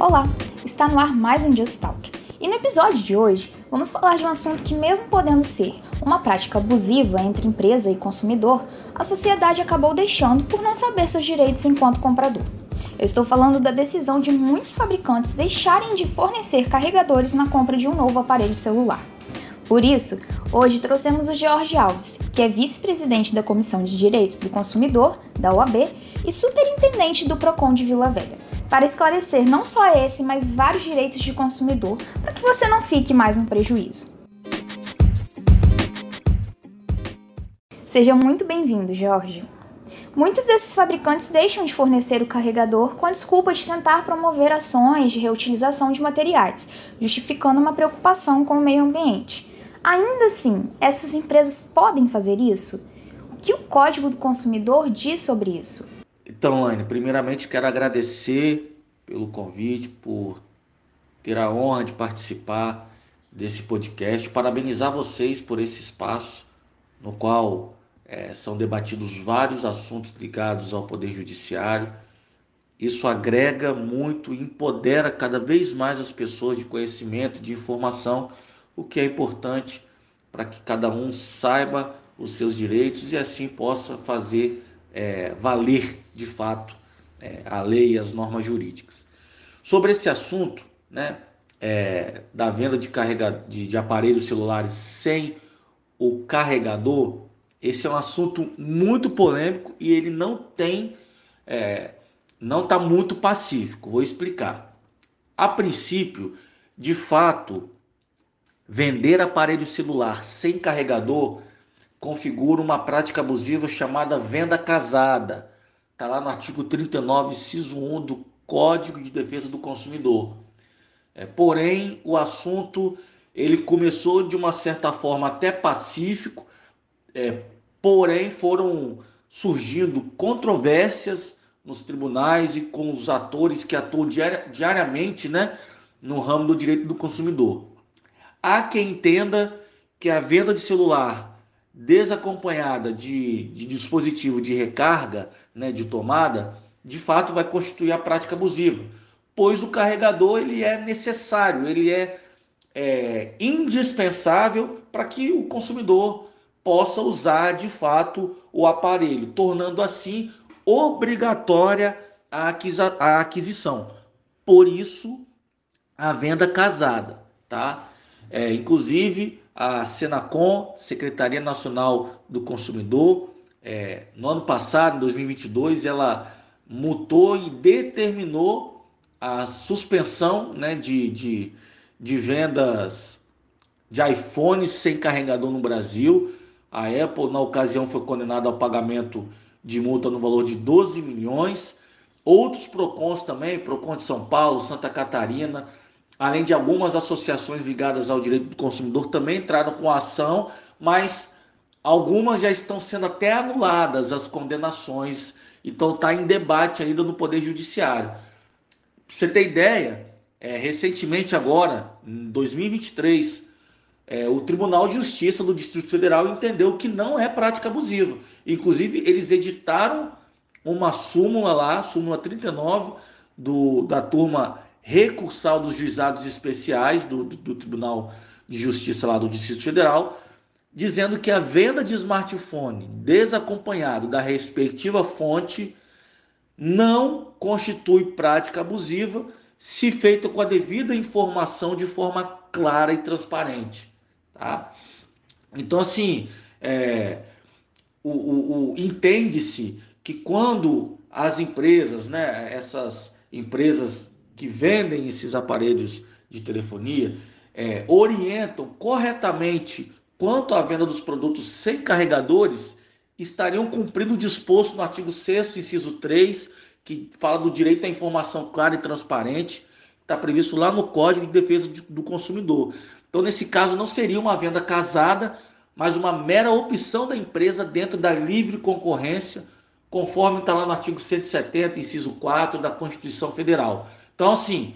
Olá, está no ar mais um Just Talk. E no episódio de hoje, vamos falar de um assunto que, mesmo podendo ser uma prática abusiva entre empresa e consumidor, a sociedade acabou deixando por não saber seus direitos enquanto comprador. Eu estou falando da decisão de muitos fabricantes deixarem de fornecer carregadores na compra de um novo aparelho celular. Por isso, hoje trouxemos o George Alves, que é vice-presidente da Comissão de Direitos do Consumidor, da OAB, e superintendente do PROCON de Vila Velha, para esclarecer não só esse, mas vários direitos de consumidor, para que você não fique mais no prejuízo. Seja muito bem-vindo, Jorge. Muitos desses fabricantes deixam de fornecer o carregador com a desculpa de tentar promover ações de reutilização de materiais, justificando uma preocupação com o meio ambiente. Ainda assim, essas empresas podem fazer isso? O que o Código do Consumidor diz sobre isso? Então, Anne, primeiramente quero agradecer pelo convite, por ter a honra de participar desse podcast, parabenizar vocês por esse espaço no qual é, são debatidos vários assuntos ligados ao Poder Judiciário. Isso agrega muito empodera cada vez mais as pessoas de conhecimento, de informação o que é importante para que cada um saiba os seus direitos e assim possa fazer é, valer de fato é, a lei e as normas jurídicas. Sobre esse assunto, né, é, da venda de, carrega, de, de aparelhos celulares sem o carregador, esse é um assunto muito polêmico e ele não tem, é, não está muito pacífico. Vou explicar. A princípio, de fato, Vender aparelho celular sem carregador configura uma prática abusiva chamada venda casada. Está lá no artigo 39, inciso 1 do Código de Defesa do Consumidor. É, porém, o assunto ele começou de uma certa forma até pacífico, é, porém foram surgindo controvérsias nos tribunais e com os atores que atuam diariamente né, no ramo do direito do consumidor. Há quem entenda que a venda de celular desacompanhada de, de dispositivo de recarga, né, de tomada, de fato vai constituir a prática abusiva, pois o carregador ele é necessário, ele é, é indispensável para que o consumidor possa usar de fato o aparelho, tornando assim obrigatória a aquisição. Por isso, a venda casada, tá? É, inclusive, a Senacom, Secretaria Nacional do Consumidor, é, no ano passado, em 2022, ela mutou e determinou a suspensão né, de, de, de vendas de iPhones sem carregador no Brasil. A Apple, na ocasião, foi condenada ao pagamento de multa no valor de 12 milhões. Outros PROCONs também, PROCON de São Paulo, Santa Catarina, além de algumas associações ligadas ao direito do consumidor também entraram com a ação, mas algumas já estão sendo até anuladas as condenações, então está em debate ainda no Poder Judiciário. Pra você ter ideia, é, recentemente agora, em 2023, é, o Tribunal de Justiça do Distrito Federal entendeu que não é prática abusiva. Inclusive, eles editaram uma súmula lá, súmula 39, do, da turma recursal dos juizados especiais do, do, do Tribunal de Justiça lá do Distrito Federal, dizendo que a venda de smartphone desacompanhado da respectiva fonte não constitui prática abusiva se feita com a devida informação de forma clara e transparente. Tá? Então, assim, é, o, o, o entende-se que quando as empresas, né, essas empresas que vendem esses aparelhos de telefonia é, orientam corretamente quanto à venda dos produtos sem carregadores, estariam cumprindo o disposto no artigo 6 inciso 3, que fala do direito à informação clara e transparente, está previsto lá no Código de Defesa do Consumidor. Então, nesse caso, não seria uma venda casada, mas uma mera opção da empresa dentro da livre concorrência, conforme está lá no artigo 170, inciso 4 da Constituição Federal. Então, assim,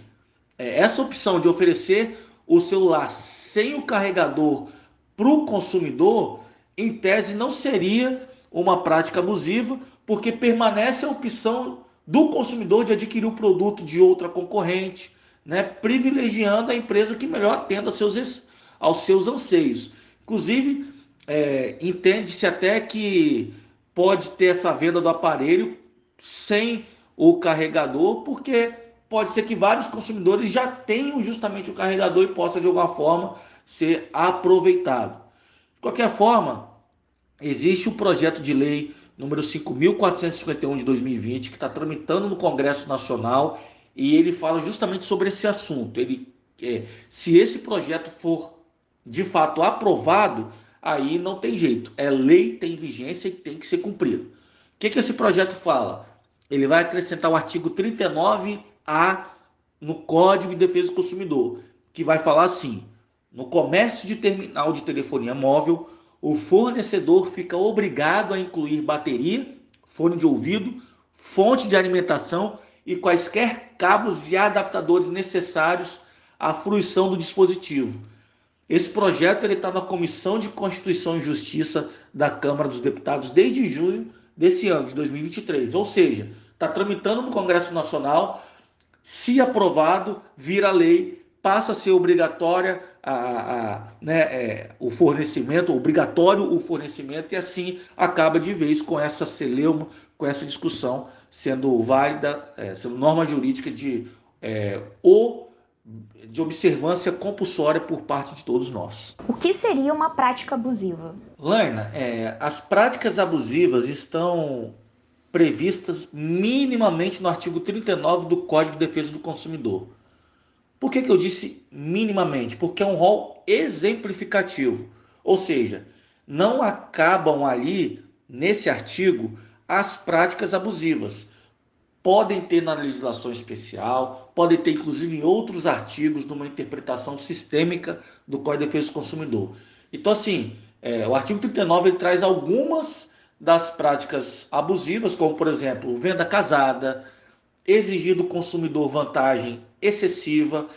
é, essa opção de oferecer o celular sem o carregador para o consumidor, em tese, não seria uma prática abusiva, porque permanece a opção do consumidor de adquirir o produto de outra concorrente, né, privilegiando a empresa que melhor atenda aos seus, aos seus anseios. Inclusive, é, entende-se até que pode ter essa venda do aparelho sem o carregador, porque pode ser que vários consumidores já tenham justamente o carregador e possa de alguma forma ser aproveitado. De qualquer forma, existe o um projeto de lei número 5.451 de 2020 que está tramitando no Congresso Nacional e ele fala justamente sobre esse assunto. Ele, é, se esse projeto for de fato aprovado, aí não tem jeito. É lei, tem vigência e tem que ser cumprido. O que, que esse projeto fala? Ele vai acrescentar o artigo 39A no Código de Defesa do Consumidor, que vai falar assim: no comércio de terminal de telefonia móvel, o fornecedor fica obrigado a incluir bateria, fone de ouvido, fonte de alimentação e quaisquer cabos e adaptadores necessários à fruição do dispositivo. Esse projeto está na Comissão de Constituição e Justiça da Câmara dos Deputados desde junho desse ano, de 2023. Ou seja, está tramitando no Congresso Nacional. Se aprovado, vira lei, passa a ser obrigatória a, a, né, é, o fornecimento, obrigatório o fornecimento, e assim acaba de vez com essa celeuma, com essa discussão sendo válida, é, sendo norma jurídica de é, o de observância compulsória por parte de todos nós. O que seria uma prática abusiva? Laina, é, as práticas abusivas estão previstas minimamente no artigo 39 do Código de Defesa do Consumidor. Por que, que eu disse minimamente? Porque é um rol exemplificativo. Ou seja, não acabam ali, nesse artigo, as práticas abusivas podem ter na legislação especial, podem ter inclusive em outros artigos numa interpretação sistêmica do Código de Defesa do Consumidor. Então, assim, é, o artigo 39 ele traz algumas das práticas abusivas, como, por exemplo, venda casada, exigir do consumidor vantagem excessiva,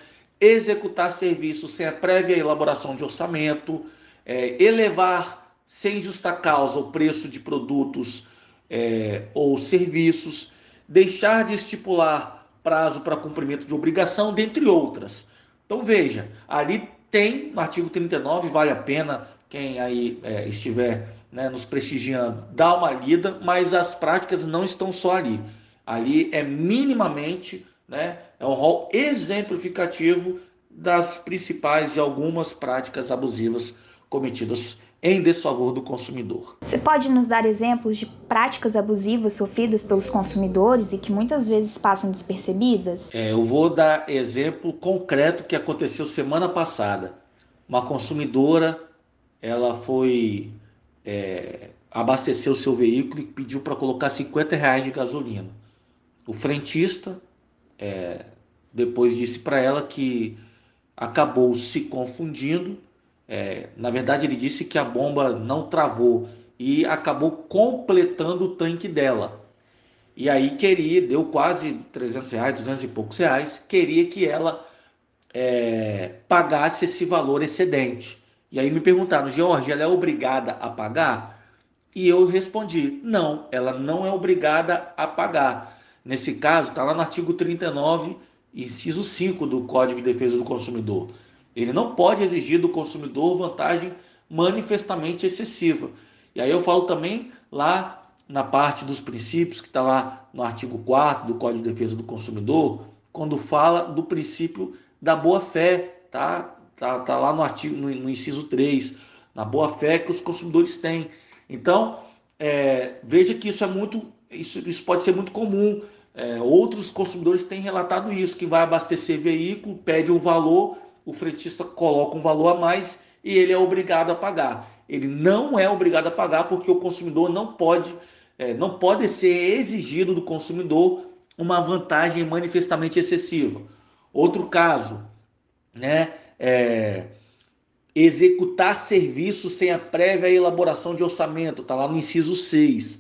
executar serviços sem a prévia elaboração de orçamento, é, elevar sem justa causa o preço de produtos é, ou serviços, deixar de estipular prazo para cumprimento de obrigação, dentre outras. Então veja, ali tem no artigo 39, vale a pena quem aí é, estiver né, nos prestigiando dar uma lida, mas as práticas não estão só ali. Ali é minimamente, né, é um rol exemplificativo das principais de algumas práticas abusivas cometidas em desfavor do consumidor. Você pode nos dar exemplos de práticas abusivas sofridas pelos consumidores e que muitas vezes passam despercebidas? É, eu vou dar exemplo concreto que aconteceu semana passada. Uma consumidora, ela foi é, abastecer o seu veículo e pediu para colocar 50 reais de gasolina. O frentista é, depois disse para ela que acabou se confundindo é, na verdade, ele disse que a bomba não travou e acabou completando o tanque dela. E aí queria, deu quase 300 reais, 200 e poucos reais, queria que ela é, pagasse esse valor excedente. E aí me perguntaram, George, ela é obrigada a pagar? E eu respondi, não, ela não é obrigada a pagar. Nesse caso, está lá no artigo 39, inciso 5 do Código de Defesa do Consumidor. Ele não pode exigir do consumidor vantagem manifestamente excessiva. E aí eu falo também lá na parte dos princípios, que está lá no artigo 4 do Código de Defesa do Consumidor, quando fala do princípio da boa-fé, tá? Tá, tá lá no artigo, no, no, inciso 3, na boa-fé que os consumidores têm. Então, é, veja que isso é muito, isso, isso pode ser muito comum. É, outros consumidores têm relatado isso, que vai abastecer veículo, pede um valor o fretista coloca um valor a mais e ele é obrigado a pagar. Ele não é obrigado a pagar porque o consumidor não pode, é, não pode ser exigido do consumidor uma vantagem manifestamente excessiva. Outro caso, né, é, executar serviço sem a prévia elaboração de orçamento, está lá no inciso 6.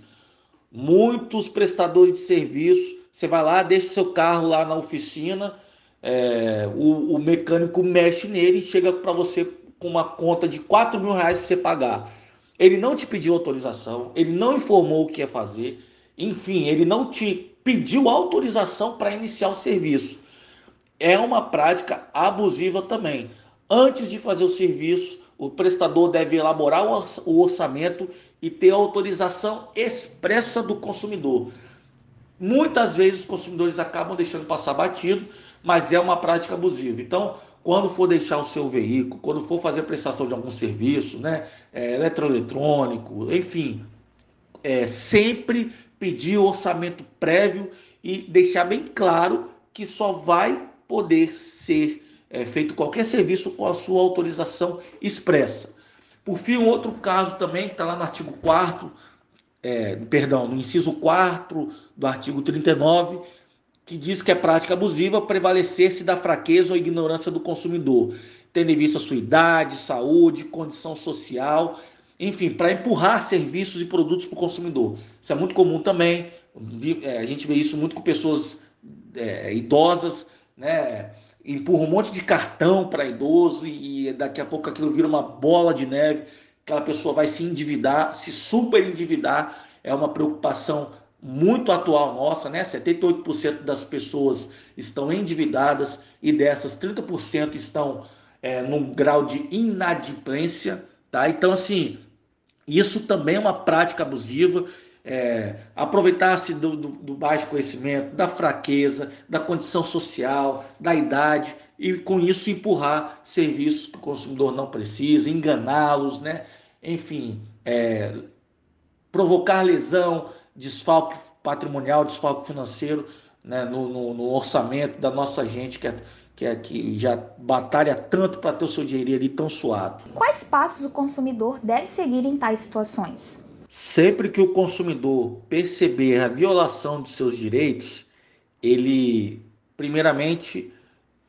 Muitos prestadores de serviço, você vai lá, deixa seu carro lá na oficina, é, o, o, mecânico mexe nele e chega para você com uma conta de 4 mil reais para você pagar. Ele não te pediu autorização, ele não informou o que ia fazer, enfim, ele não te pediu autorização para iniciar o serviço. É uma prática abusiva também. Antes de fazer o serviço, o prestador deve elaborar o orçamento e ter autorização expressa do consumidor. Muitas vezes os consumidores acabam deixando passar batido, mas é uma prática abusiva. Então, quando for deixar o seu veículo, quando for fazer prestação de algum serviço, né, é, eletroeletrônico, enfim, é, sempre pedir orçamento prévio e deixar bem claro que só vai poder ser é, feito qualquer serviço com a sua autorização expressa. Por fim, outro caso também, que está lá no artigo 4 é, perdão, no inciso 4 do artigo 39, que diz que é prática abusiva prevalecer-se da fraqueza ou ignorância do consumidor, tendo em vista sua idade, saúde, condição social, enfim, para empurrar serviços e produtos para o consumidor. Isso é muito comum também, é, a gente vê isso muito com pessoas é, idosas, né? empurra um monte de cartão para idoso e daqui a pouco aquilo vira uma bola de neve, aquela pessoa vai se endividar, se super endividar, é uma preocupação muito atual nossa, né? 78% das pessoas estão endividadas e dessas 30% estão é, num grau de inadimplência, tá? Então, assim, isso também é uma prática abusiva. É, Aproveitar-se do, do, do baixo conhecimento, da fraqueza, da condição social, da idade e com isso empurrar serviços que o consumidor não precisa, enganá-los, né? Enfim, é, provocar lesão, desfalque patrimonial, desfalque financeiro né, no, no, no, orçamento da nossa gente que, é, que, é, que já batalha tanto para ter o seu dinheiro ali tão suado. Quais passos o consumidor deve seguir em tais situações? Sempre que o consumidor perceber a violação de seus direitos, ele, primeiramente,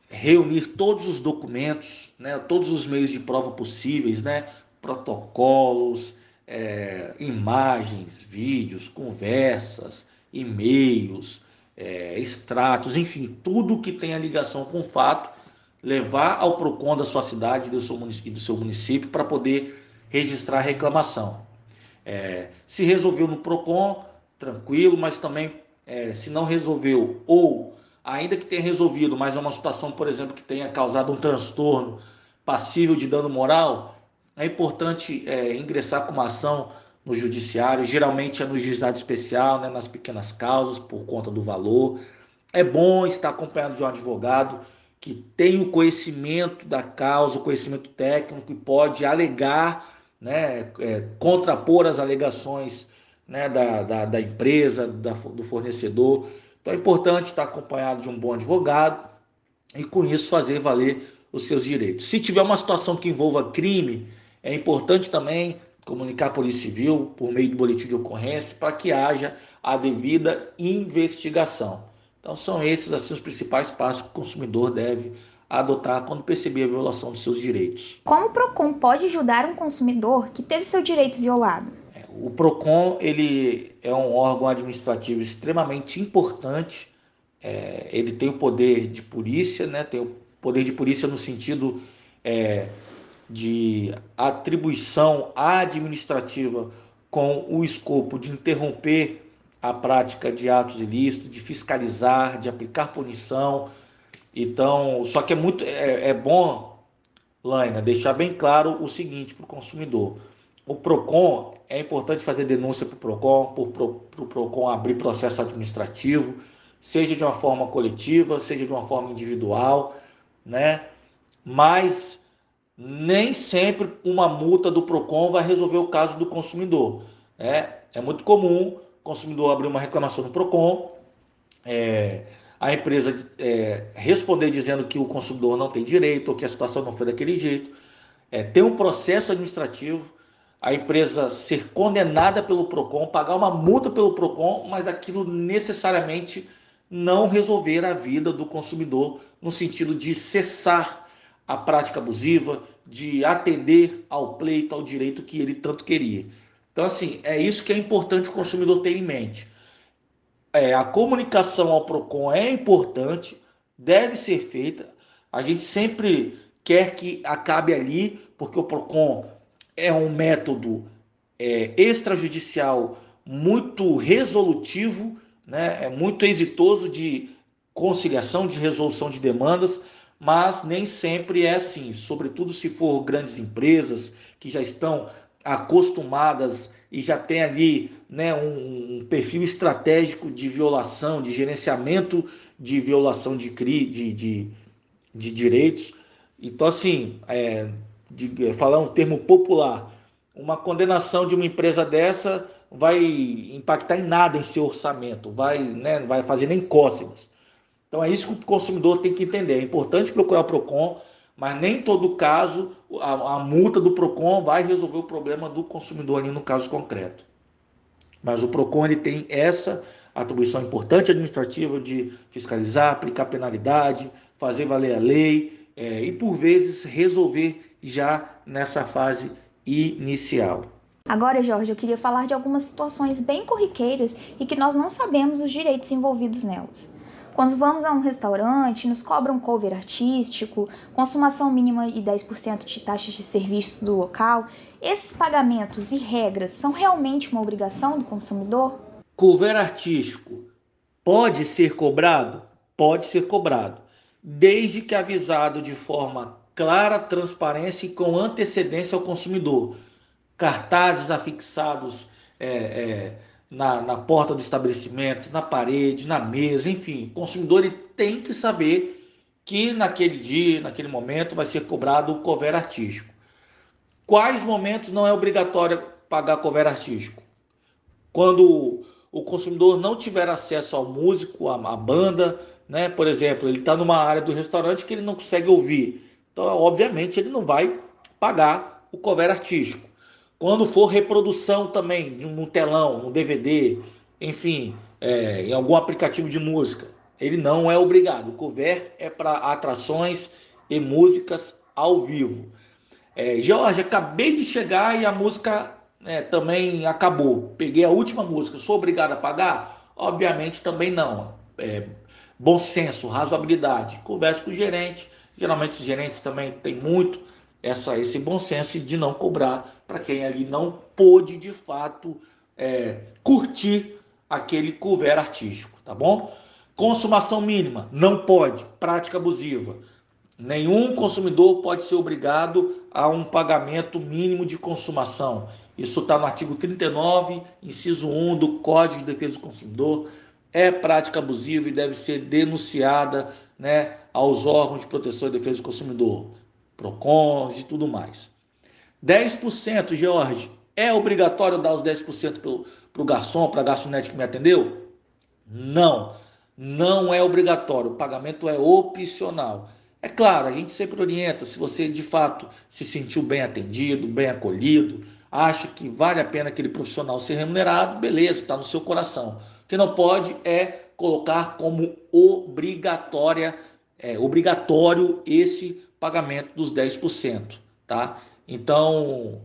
reunir todos os documentos, né, todos os meios de prova possíveis, né, protocolos, é, imagens, vídeos, conversas, e-mails, é, extratos, enfim, tudo que tenha ligação com o fato, levar ao PROCON da sua cidade e do seu município, para poder registrar a reclamação. É, se resolveu no PROCON, tranquilo, mas também é, se não resolveu ou ainda que tenha resolvido, mas é uma situação, por exemplo, que tenha causado um transtorno passível de dano moral, é importante é, ingressar com uma ação no judiciário, geralmente é no juizado especial, né, nas pequenas causas, por conta do valor. É bom estar acompanhado de um advogado que tem o conhecimento da causa, o conhecimento técnico e pode alegar, né, é, contrapor as alegações né, da, da, da empresa, da, do fornecedor. Então é importante estar acompanhado de um bom advogado e com isso fazer valer os seus direitos. Se tiver uma situação que envolva crime, é importante também comunicar a Polícia Civil por meio do boletim de ocorrência para que haja a devida investigação. Então são esses assim os principais passos que o consumidor deve adotar quando perceber a violação dos seus direitos. Como o Procon pode ajudar um consumidor que teve seu direito violado? O PROCON ele é um órgão administrativo extremamente importante. É, ele tem o poder de polícia, né? tem o poder de polícia no sentido é, de atribuição administrativa com o escopo de interromper a prática de atos ilícitos, de fiscalizar, de aplicar punição. Então, só que é muito é, é bom, Laina, deixar bem claro o seguinte para o consumidor: o PROCON é importante fazer denúncia para o PROCON, para o PROCON abrir processo administrativo, seja de uma forma coletiva, seja de uma forma individual, né? Mas nem sempre uma multa do PROCON vai resolver o caso do consumidor. Né? É muito comum o consumidor abrir uma reclamação no PROCON, é, a empresa é, responder dizendo que o consumidor não tem direito ou que a situação não foi daquele jeito, é, ter um processo administrativo a empresa ser condenada pelo PROCON, pagar uma multa pelo PROCON, mas aquilo necessariamente não resolver a vida do consumidor no sentido de cessar a prática abusiva, de atender ao pleito, ao direito que ele tanto queria. Então, assim, é isso que é importante o consumidor ter em mente. É, a comunicação ao PROCON é importante, deve ser feita. A gente sempre quer que acabe ali, porque o PROCON é um método é, extrajudicial muito resolutivo, né, é muito exitoso de conciliação, de resolução de demandas, mas nem sempre é assim, sobretudo se for grandes empresas que já estão acostumadas e já tem ali né, um, um perfil estratégico de violação, de gerenciamento de violação de, de, de, de direitos. Então, assim, é, de, falar um termo popular, uma condenação de uma empresa dessa vai impactar em nada em seu orçamento, vai, né, vai fazer nem cócegas. Então é isso que o consumidor tem que entender. É importante procurar o PROCON, mas nem todo caso a, a, multa do PROCON vai resolver o problema do consumidor ali no caso concreto. Mas o PROCON ele tem essa atribuição importante administrativa de fiscalizar, aplicar penalidade, fazer valer a lei é, e, por vezes, resolver já nessa fase inicial. Agora, Jorge, eu queria falar de algumas situações bem corriqueiras e que nós não sabemos os direitos envolvidos nelas. Quando vamos a um restaurante, nos cobram cover artístico, consumação mínima e 10% de taxas de serviços do local. Esses pagamentos e regras são realmente uma obrigação do consumidor? Cover artístico pode ser cobrado? Pode ser cobrado, desde que avisado de forma clara, transparência e com antecedência ao consumidor. Cartazes afixados é, é, na, na porta do estabelecimento, na parede, na mesa, enfim. O consumidor tem que saber que naquele dia, naquele momento, vai ser cobrado o cover artístico. Quais momentos não é obrigatório pagar cover artístico? Quando o consumidor não tiver acesso ao músico, à, à banda, né? Por exemplo, ele está numa área do restaurante que ele não consegue ouvir. Então, obviamente, ele não vai pagar o cover artístico. Quando for reprodução também, num telão, num DVD, enfim, é, em algum aplicativo de música, ele não é obrigado. O cover é para atrações e músicas ao vivo. É, Jorge, acabei de chegar e a música é, também acabou. Peguei a última música, sou obrigado a pagar? Obviamente também não. É, bom senso, razoabilidade. Converse com o gerente. Geralmente os gerentes também têm muito essa, esse bom senso de não cobrar para quem ali não pôde de fato é, curtir aquele cover artístico, tá bom? Consumação mínima, não pode, prática abusiva. Nenhum consumidor pode ser obrigado a um pagamento mínimo de consumação. Isso está no artigo 39, inciso 1 do Código de Defesa do Consumidor. É prática abusiva e deve ser denunciada né, aos órgãos de proteção e defesa do consumidor. PROCONs e tudo mais. 10%, George, é obrigatório dar os 10% para o garçom, para a garçonete que me atendeu? Não, não é obrigatório. O pagamento é opcional. É claro, a gente sempre orienta, se você de fato se sentiu bem atendido, bem acolhido, acha que vale a pena aquele profissional ser remunerado, beleza, está no seu coração. O que não pode é colocar como obrigatória, é, obrigatório esse pagamento dos 10%, tá? Então,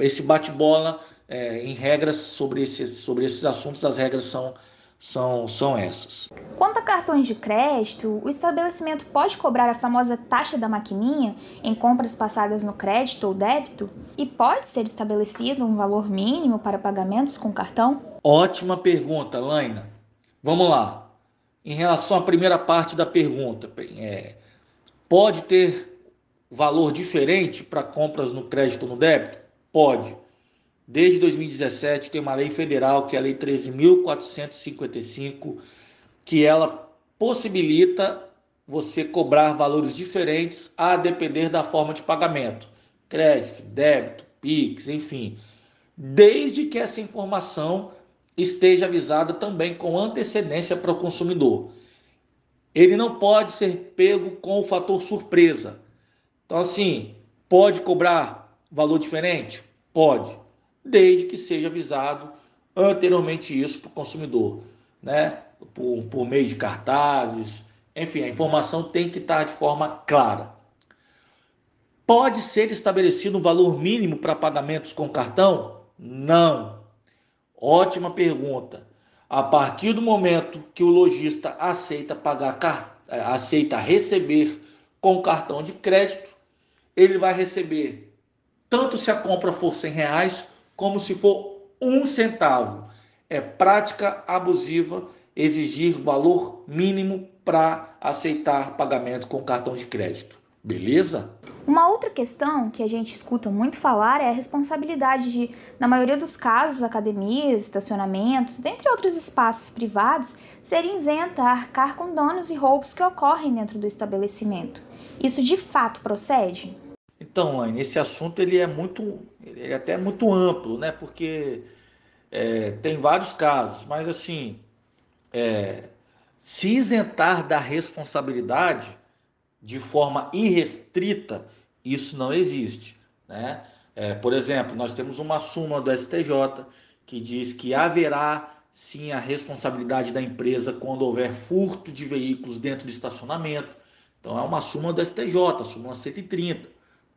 esse bate-bola, é, em regras sobre esses, sobre esses assuntos, as regras são, são, são essas. Quanto a cartões de crédito, o estabelecimento pode cobrar a famosa taxa da maquininha em compras passadas no crédito ou débito? E pode ser estabelecido um valor mínimo para pagamentos com cartão? Ótima pergunta, Laina. Vamos lá. Em relação à primeira parte da pergunta, é, Pode ter valor diferente para compras no crédito ou no débito? Pode. Desde 2017 tem uma lei federal, que é a Lei 13.455, que ela possibilita você cobrar valores diferentes a depender da forma de pagamento. Crédito, débito, PIX, enfim. Desde que essa informação esteja avisada também com antecedência para o consumidor ele não pode ser pego com o fator surpresa. Então, assim, pode cobrar valor diferente? Pode, desde que seja avisado anteriormente isso para o consumidor, né? Por, por meio de cartazes, enfim, a informação tem que estar de forma clara. Pode ser estabelecido um valor mínimo para pagamentos com cartão? Não. Ótima pergunta. A partir do momento que o lojista aceita pagar, eh, aceita receber com cartão de crédito, ele vai receber tanto se a compra for 100 reais, como se for um centavo. É prática abusiva exigir valor mínimo para aceitar pagamento com cartão de crédito. Beleza? Uma outra questão que a gente escuta muito falar é a responsabilidade de, na maioria dos casos, academias, estacionamentos, dentre outros espaços privados, serem isentas a arcar com danos e roubos que ocorrem dentro do estabelecimento. Isso de fato procede? Então, Laine, esse assunto ele é muito, ele é até muito amplo, né? Porque é, tem vários casos, mas assim, é, se isentar da responsabilidade de forma irrestrita, isso não existe, né? É, por exemplo, nós temos uma súmula do STJ que diz que haverá sim a responsabilidade da empresa quando houver furto de veículos dentro do estacionamento. Então é uma súmula do STJ, a súmula 130.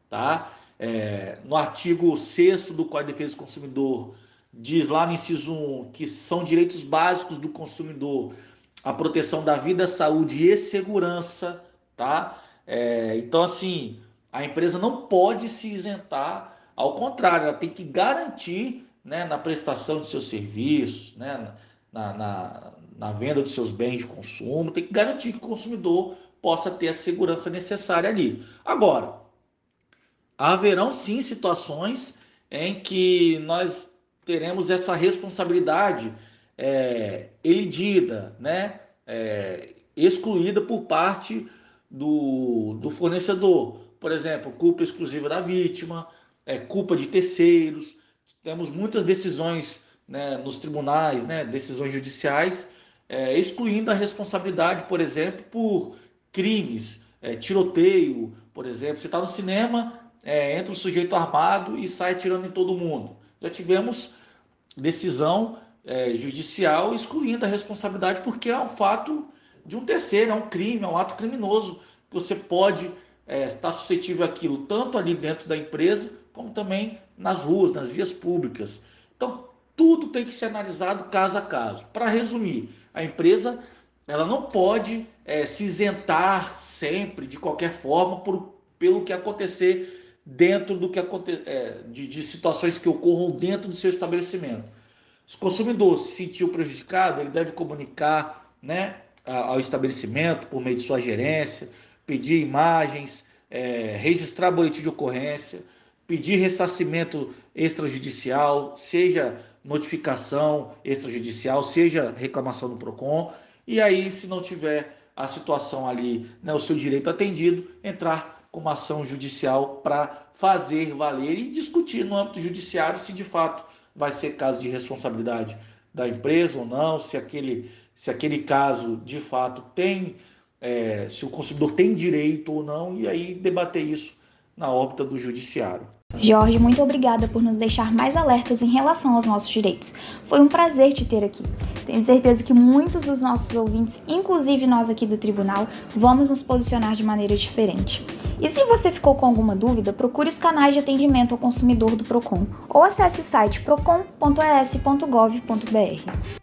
Tá? É, no artigo 6 do Código de Defesa do Consumidor, diz lá no inciso 1 que são direitos básicos do consumidor a proteção da vida, saúde e segurança. Tá? É, então, assim, a empresa não pode se isentar, ao contrário, ela tem que garantir né, na prestação de seus serviços, né, na, na, na venda dos seus bens de consumo, tem que garantir que o consumidor possa ter a segurança necessária ali. Agora, haverão sim situações em que nós teremos essa responsabilidade é, elidida, né? É, excluída por parte do, do fornecedor. Por exemplo, culpa exclusiva da vítima, é, culpa de terceiros. Temos muitas decisões né, nos tribunais, né, decisões judiciais, é, excluindo a responsabilidade, por exemplo, por crimes, é, tiroteio, por exemplo. Você está no cinema, é, entra um sujeito armado e sai tirando em todo mundo. Já tivemos decisão é, judicial excluindo a responsabilidade porque é um fato de um terceiro, é um crime, é um ato criminoso que você pode é, estar suscetível àquilo tanto ali dentro da empresa como também nas ruas, nas vias públicas. Então tudo tem que ser analisado caso a caso. Para resumir, a empresa ela não pode é, se isentar sempre de qualquer forma por, pelo que acontecer dentro do que é, de, de situações que ocorram dentro do seu estabelecimento. Se o consumidor se sentiu prejudicado, ele deve comunicar né, ao estabelecimento por meio de sua gerência, pedir imagens, é, registrar boletim de ocorrência, pedir ressarcimento extrajudicial, seja notificação extrajudicial, seja reclamação do PROCON, e aí, se não tiver a situação ali, né, o seu direito atendido, entrar com uma ação judicial para fazer valer e discutir no âmbito judiciário se de fato vai ser caso de responsabilidade da empresa ou não, se aquele, se aquele caso de fato tem, é, se o consumidor tem direito ou não, e aí debater isso na órbita do judiciário. Jorge, muito obrigada por nos deixar mais alertas em relação aos nossos direitos. Foi um prazer te ter aqui. Tenho certeza que muitos dos nossos ouvintes, inclusive nós aqui do tribunal, vamos nos posicionar de maneira diferente. E se você ficou com alguma dúvida, procure os canais de atendimento ao consumidor do Procon ou acesse o site procon.es.gov.br.